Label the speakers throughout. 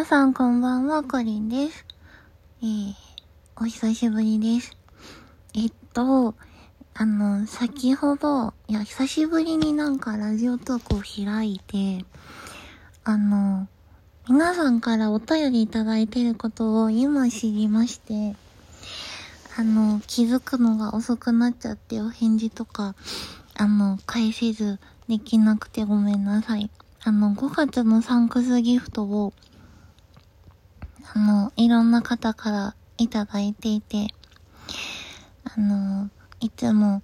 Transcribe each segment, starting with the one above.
Speaker 1: 皆さんこんばんは、かりんです。えー、お久しぶりです。えっと、あの、先ほど、いや、久しぶりになんかラジオトークを開いて、あの、皆さんからお便りいただいてることを今知りまして、あの、気づくのが遅くなっちゃってお返事とか、あの、返せずできなくてごめんなさい。あの、5月のサンクスギフトを、あの、いろんな方からいただいていて、あの、いつも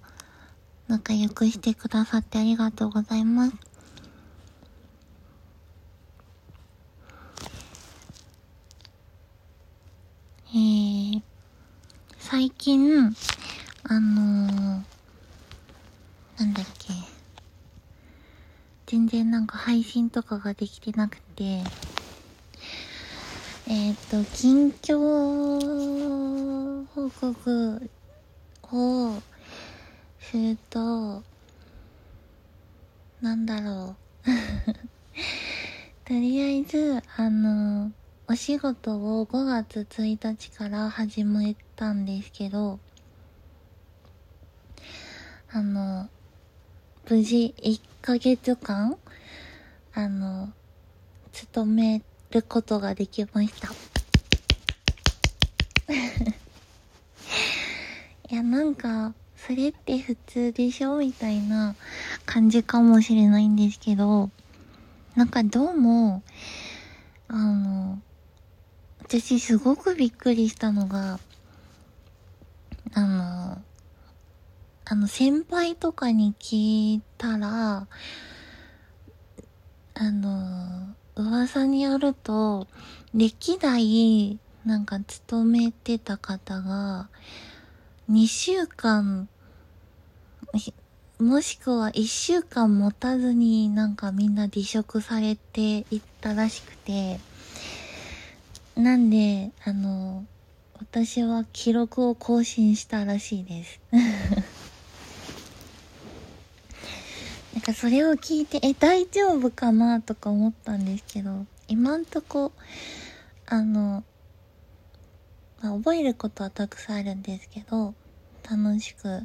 Speaker 1: 仲良くしてくださってありがとうございます。えー、最近、あのー、なんだっけ、全然なんか配信とかができてなくて、えっ、と、近況報告をすると、なんだろう。とりあえず、あの、お仕事を5月1日から始めたんですけど、あの、無事1ヶ月間、あの、勤めることができました。いや、なんか、それって普通でしょみたいな感じかもしれないんですけど、なんかどうも、あの、私すごくびっくりしたのが、あの、あの、先輩とかに聞いたら、あの、噂によると、歴代、なんか勤めてた方が、2週間、もしくは1週間持たずになんかみんな離職されていったらしくて、なんで、あの、私は記録を更新したらしいです。なんかそれを聞いて、え、大丈夫かなとか思ったんですけど、今んとこ、あの、まあ、覚えることはたくさんあるんですけど、楽しく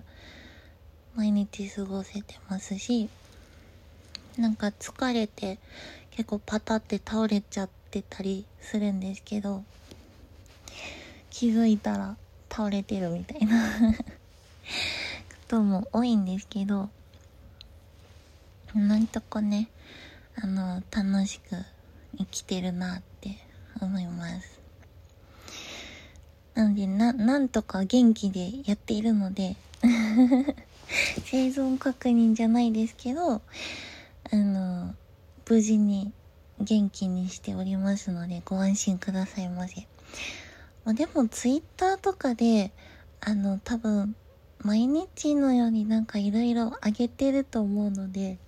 Speaker 1: 毎日過ごせてますし、なんか疲れて結構パタって倒れちゃってたりするんですけど、気づいたら倒れてるみたいな ことも多いんですけど、なんとかね、あの、楽しく生きてるなって思います。なので、な、なんとか元気でやっているので、生存確認じゃないですけど、あの、無事に元気にしておりますので、ご安心くださいませ。まあ、でも、ツイッターとかで、あの、多分、毎日のようになんかいろいろあげてると思うので、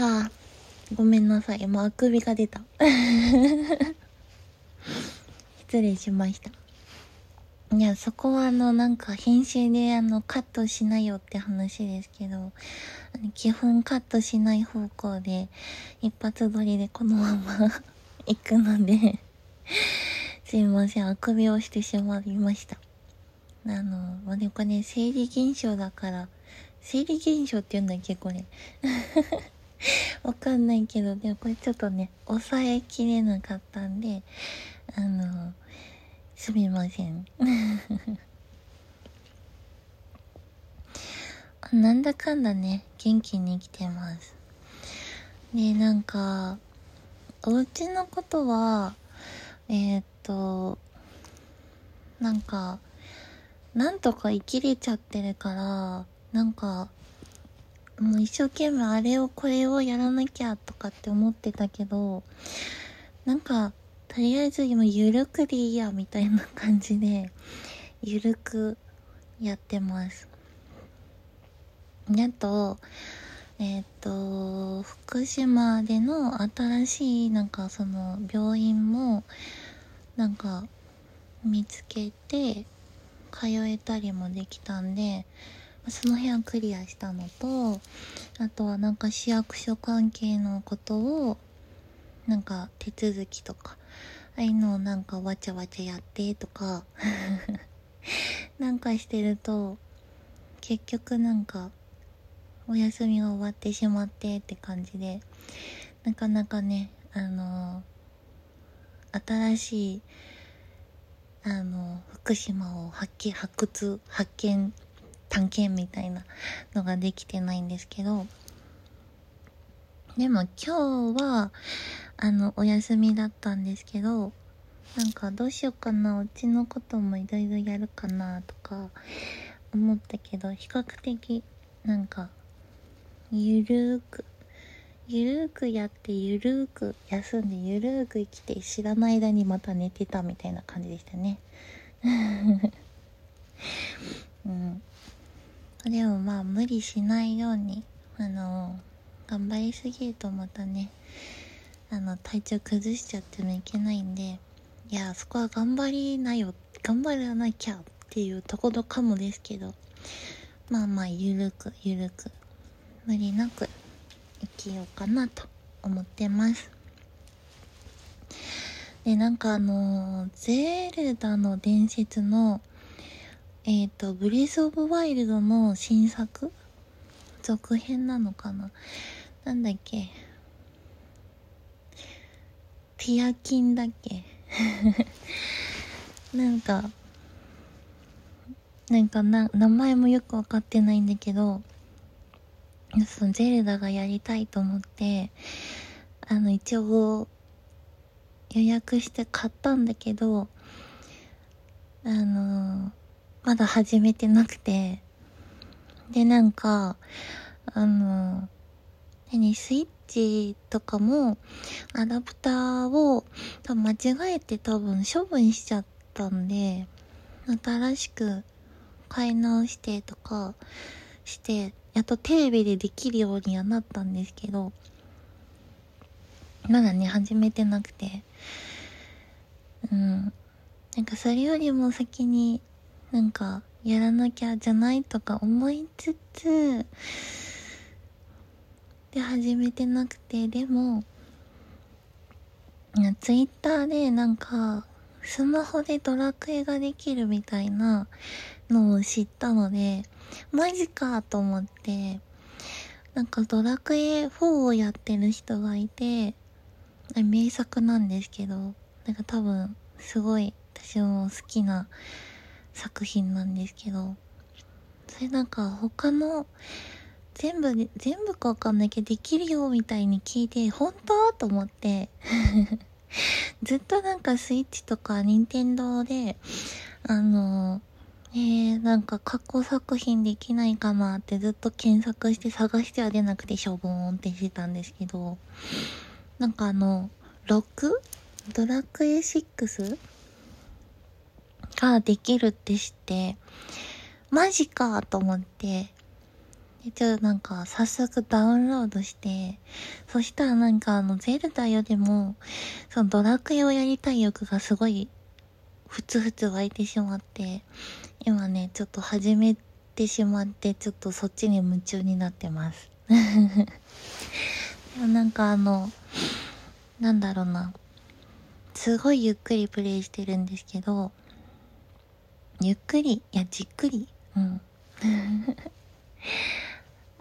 Speaker 1: はあ、ごめんなさい。今、あくびが出た。失礼しました。いや、そこはあの、なんか編集であの、カットしないよって話ですけど、基本カットしない方向で、一発撮りでこのまま 行くので、すいません、あくびをしてしまいました。あの、まあ、でもこれね、生理現象だから、生理現象って言うんだっけ、これ。わかんないけど、でもこれちょっとね、抑えきれなかったんで、あの、すみません。なんだかんだね、元気に生きてます。で、なんか、お家のことは、えー、っと、なんか、なんとか生きれちゃってるから、なんか、もう一生懸命あれをこれをやらなきゃとかって思ってたけど、なんか、とりあえず今ゆるくでいいやみたいな感じで、ゆるくやってます。あと、えっ、と、福島での新しいなんかその病院も、なんか見つけて、通えたりもできたんで、その辺をクリアしたのと、あとはなんか市役所関係のことを、なんか手続きとか、ああいうのをなんかわちゃわちゃやってとか、なんかしてると、結局なんか、お休みが終わってしまってって感じで、なかなかね、あの新しい、あの福島を発見、発掘、発見、探検みたいなのができてないんですけど、でも今日は、あの、お休みだったんですけど、なんかどうしようかな、うちのこともいろいろやるかなとか思ったけど、比較的、なんか、ゆるーく、ゆるーくやってゆるーく休んでゆるーく生きて知らない間にまた寝てたみたいな感じでしたね。うん。でもまあ無理しないように、あの頑張りすぎるとまたね、あの、体調崩しちゃってもいけないんで、いや、そこは頑張りなよ、頑張らなきゃっていうところかもですけど、まあまあ、ゆるく、ゆるく、無理なく生きようかなと思ってます。で、なんかあの、ゼルダの伝説の、えっ、ー、と、ブレスオブワイルドの新作？続編なのかな？なんだっけ？ティアキンだっけ？なんか、なんかな、名前もよくわかってないんだけど、そのゼルダがやりたいと思って、あの、一応、予約して買ったんだけど、あの、まだ始めてなくて、で、なんか、あの、何、スイッチとかも、アダプターを多分間違えて多分処分しちゃったんで、新しく買い直してとかして、やっとテレビでできるようにはなったんですけど、まだね、始めてなくて、うん。なんかそれよりも先になんかやらなきゃじゃないとか思いつつ、で始めてなくて、でも、ツイッターでなんか、スマホでドラクエができるみたいなのを知ったので、マジかと思って、なんかドラクエ4をやってる人がいて、名作なんですけど、なんか多分、すごい私も好きな作品なんですけど、それなんか他の、全部、全部かわかんないけどできるよみたいに聞いて、本当？と思って。ずっとなんかスイッチとか任天堂で、あの、えー、なんか過去作品できないかなってずっと検索して探しては出なくてしょぼーんってしてたんですけど、なんかあの、6? ドラクエ6ができるって知って、マジかと思って、で、ちょっとなんか早速ダウンロードして、そしたらなんかあのゼルダよりも、そのドラクエをやりたい欲がすごい、ふつふつ湧いてしまって、今ね、ちょっと始めてしまって、ちょっとそっちに夢中になってます。でもなんかあの、なんだろうな。すごいゆっくりプレイしてるんですけど、ゆっくり、いや、じっくり、うん。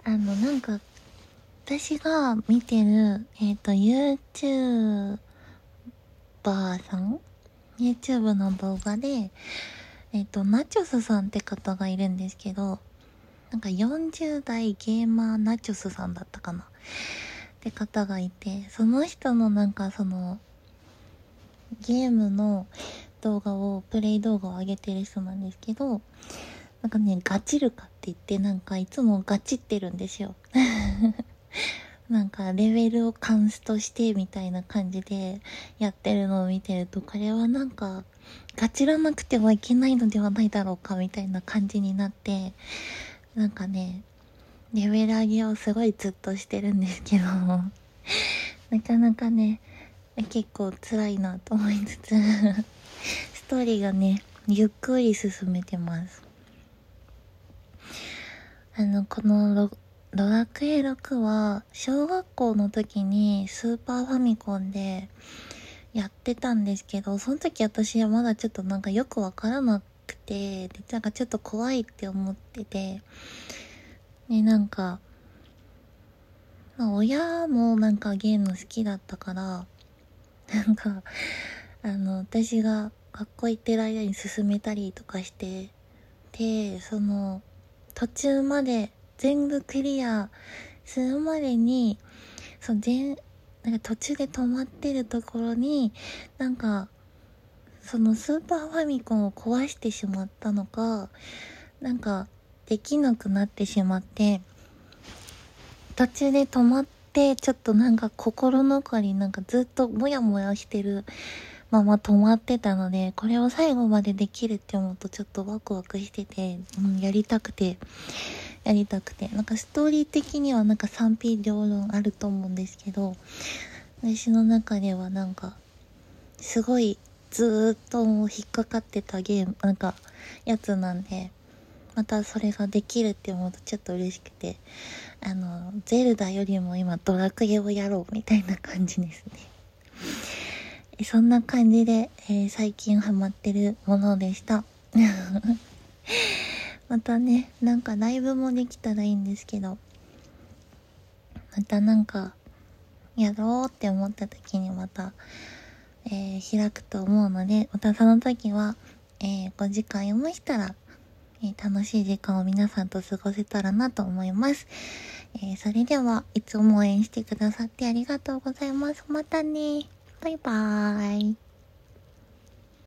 Speaker 1: あの、なんか、私が見てる、えっ、ー、と、YouTuber さん ?YouTube の動画で、えっ、ー、と、ナチョスさんって方がいるんですけど、なんか40代ゲーマーナチョスさんだったかな？って方がいて、その人のなんかその、ゲームの動画を、プレイ動画を上げてる人なんですけど、なんかね、ガチるかって言ってなんかいつもガチってるんですよ。なんかレベルをカンストしてみたいな感じでやってるのを見てると、これはなんかガチらなくてはいけないのではないだろうかみたいな感じになって、なんかね、レベル上げをすごいずっとしてるんですけど、なかなかね、結構辛いなと思いつつストーリーがね、ゆっくり進めてます。あの、このロ、ドラクエ6は、小学校の時にスーパーファミコンでやってたんですけど、その時私はまだちょっとなんかよくわからなくて、で、なんかちょっと怖いって思ってて、で、なんか、まあ、親もなんかゲーム好きだったから、なんか、あの、私が学校行ってる間に進めたりとかして、で、その、途中まで全部クリアするまでに、その全、なんか途中で止まってるところに、なんか、そのスーパーファミコンを壊してしまったのか、なんか、できなくなってしまって、途中で止まって、ちょっとなんか心残りなんかずっとモヤモヤしてるまま止まってたので、これを最後までできるって思うとちょっとワクワクしてて、うん、やりたくて、やりたくて。なんかストーリー的にはなんか賛否両論あると思うんですけど、私の中ではなんか、すごいずーっともう引っかかってたゲーム、なんか、やつなんで、またそれができるって思うとちょっと嬉しくて、あの、ゼルダよりも今ドラクエをやろうみたいな感じですね。そんな感じで、えー、最近ハマってるものでした。またね、なんかライブもできたらいいんですけど、またなんか、やろうって思った時にまた、えー、開くと思うので、またその時は、えー、5時間読ましたら、えー、楽しい時間を皆さんと過ごせたらなと思います。えー、それでは、いつも応援してくださってありがとうございます。またねバイバーイ。